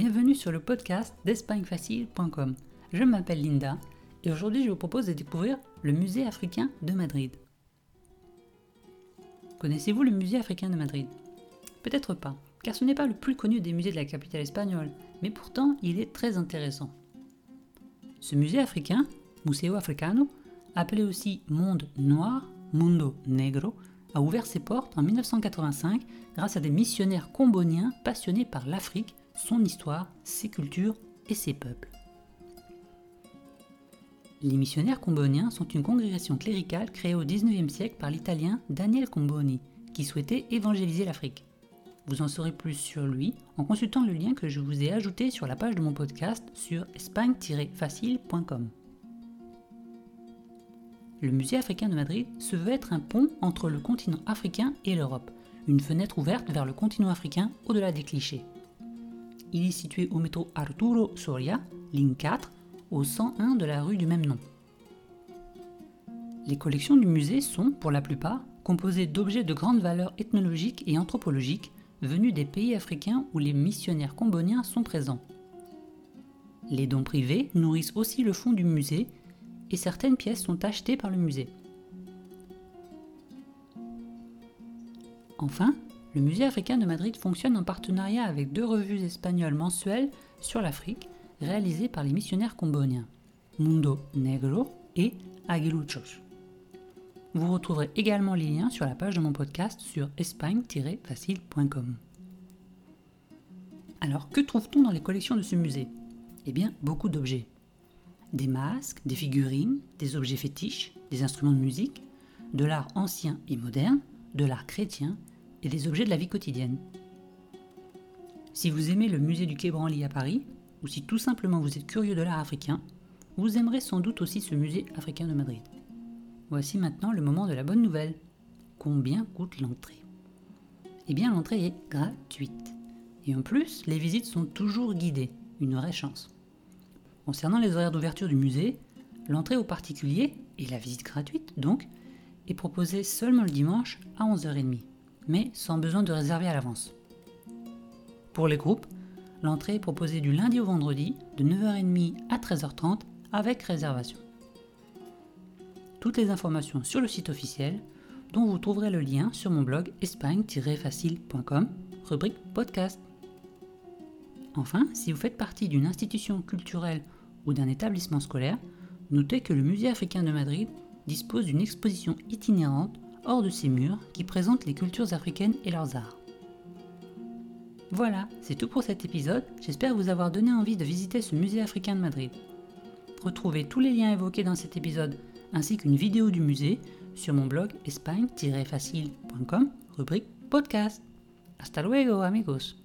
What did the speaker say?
bienvenue sur le podcast d'espagnefacile.com. Je m'appelle Linda et aujourd'hui je vous propose de découvrir le musée africain de Madrid. Connaissez-vous le musée africain de Madrid? Peut-être pas, car ce n'est pas le plus connu des musées de la capitale espagnole, mais pourtant il est très intéressant. Ce musée africain, Museo Africano, appelé aussi Monde Noir, Mundo Negro, a ouvert ses portes en 1985 grâce à des missionnaires comboniens passionnés par l'Afrique, son histoire, ses cultures et ses peuples. Les missionnaires comboniens sont une congrégation cléricale créée au XIXe siècle par l'italien Daniel Comboni, qui souhaitait évangéliser l'Afrique. Vous en saurez plus sur lui en consultant le lien que je vous ai ajouté sur la page de mon podcast sur espagne-facile.com le musée africain de Madrid se veut être un pont entre le continent africain et l'Europe, une fenêtre ouverte vers le continent africain au-delà des clichés. Il est situé au métro Arturo Soria, ligne 4, au 101 de la rue du même nom. Les collections du musée sont, pour la plupart, composées d'objets de grande valeur ethnologique et anthropologique venus des pays africains où les missionnaires comboniens sont présents. Les dons privés nourrissent aussi le fond du musée et certaines pièces sont achetées par le musée. Enfin, le musée africain de Madrid fonctionne en partenariat avec deux revues espagnoles mensuelles sur l'Afrique réalisées par les missionnaires comboniens, Mundo Negro et Aguiluchos. Vous retrouverez également les liens sur la page de mon podcast sur espagne-facile.com. Alors, que trouve-t-on dans les collections de ce musée? Eh bien, beaucoup d'objets des masques, des figurines, des objets fétiches, des instruments de musique, de l'art ancien et moderne, de l'art chrétien et des objets de la vie quotidienne. Si vous aimez le musée du Quai Branly à Paris, ou si tout simplement vous êtes curieux de l'art africain, vous aimerez sans doute aussi ce musée africain de Madrid. Voici maintenant le moment de la bonne nouvelle. Combien coûte l'entrée? Eh bien l'entrée est gratuite. Et en plus, les visites sont toujours guidées, une vraie chance. Concernant les horaires d'ouverture du musée, l'entrée aux particuliers, et la visite gratuite donc, est proposée seulement le dimanche à 11h30, mais sans besoin de réserver à l'avance. Pour les groupes, l'entrée est proposée du lundi au vendredi de 9h30 à 13h30 avec réservation. Toutes les informations sur le site officiel, dont vous trouverez le lien sur mon blog espagne-facile.com, rubrique podcast. Enfin, si vous faites partie d'une institution culturelle ou d'un établissement scolaire, notez que le Musée africain de Madrid dispose d'une exposition itinérante hors de ses murs qui présente les cultures africaines et leurs arts. Voilà, c'est tout pour cet épisode, j'espère vous avoir donné envie de visiter ce musée africain de Madrid. Retrouvez tous les liens évoqués dans cet épisode ainsi qu'une vidéo du musée sur mon blog espagne-facile.com, rubrique podcast. Hasta luego amigos